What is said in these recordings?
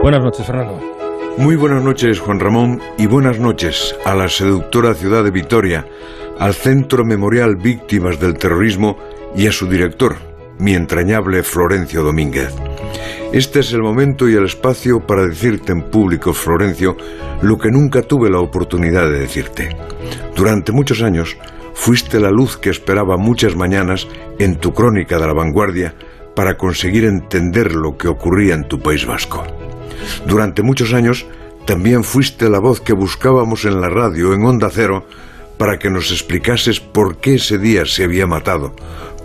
Buenas noches, Fernando. Muy buenas noches, Juan Ramón, y buenas noches a la seductora ciudad de Vitoria, al Centro Memorial Víctimas del Terrorismo y a su director, mi entrañable Florencio Domínguez. Este es el momento y el espacio para decirte en público, Florencio, lo que nunca tuve la oportunidad de decirte. Durante muchos años fuiste la luz que esperaba muchas mañanas en tu crónica de la vanguardia para conseguir entender lo que ocurría en tu País Vasco. Durante muchos años también fuiste la voz que buscábamos en la radio, en Onda Cero, para que nos explicases por qué ese día se había matado,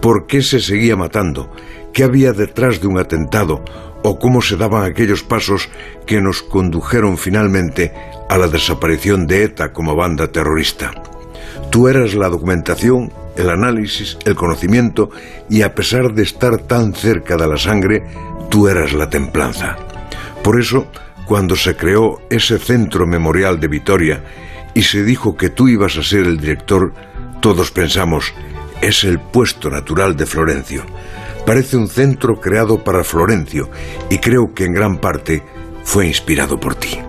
por qué se seguía matando, qué había detrás de un atentado o cómo se daban aquellos pasos que nos condujeron finalmente a la desaparición de ETA como banda terrorista. Tú eras la documentación, el análisis, el conocimiento y a pesar de estar tan cerca de la sangre, tú eras la templanza. Por eso, cuando se creó ese centro memorial de Vitoria y se dijo que tú ibas a ser el director, todos pensamos, es el puesto natural de Florencio. Parece un centro creado para Florencio y creo que en gran parte fue inspirado por ti.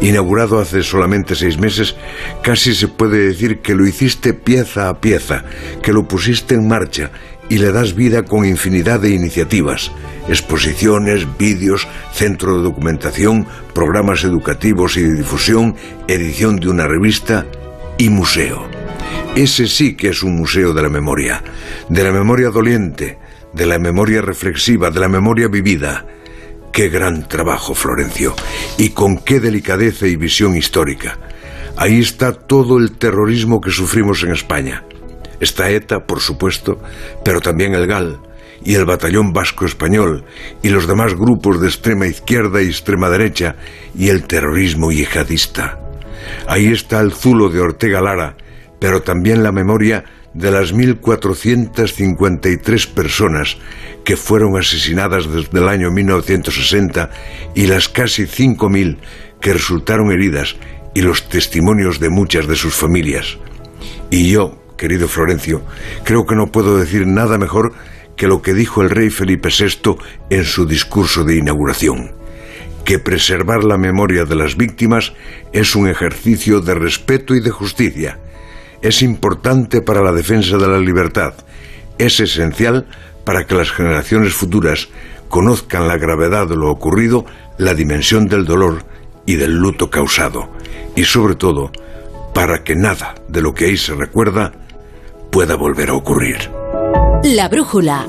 Inaugurado hace solamente seis meses, casi se puede decir que lo hiciste pieza a pieza, que lo pusiste en marcha y le das vida con infinidad de iniciativas, exposiciones, vídeos, centro de documentación, programas educativos y de difusión, edición de una revista y museo. Ese sí que es un museo de la memoria, de la memoria doliente, de la memoria reflexiva, de la memoria vivida. Qué gran trabajo, Florencio, y con qué delicadeza y visión histórica. Ahí está todo el terrorismo que sufrimos en España. Está ETA, por supuesto, pero también el GAL y el Batallón Vasco Español y los demás grupos de extrema izquierda y extrema derecha y el terrorismo yihadista. Ahí está el Zulo de Ortega Lara, pero también la memoria de las 1.453 personas que fueron asesinadas desde el año 1960 y las casi 5.000 que resultaron heridas y los testimonios de muchas de sus familias. Y yo, querido Florencio, creo que no puedo decir nada mejor que lo que dijo el rey Felipe VI en su discurso de inauguración, que preservar la memoria de las víctimas es un ejercicio de respeto y de justicia, es importante para la defensa de la libertad, es esencial para que las generaciones futuras conozcan la gravedad de lo ocurrido, la dimensión del dolor y del luto causado, y sobre todo, para que nada de lo que ahí se recuerda pueda volver a ocurrir. La brújula.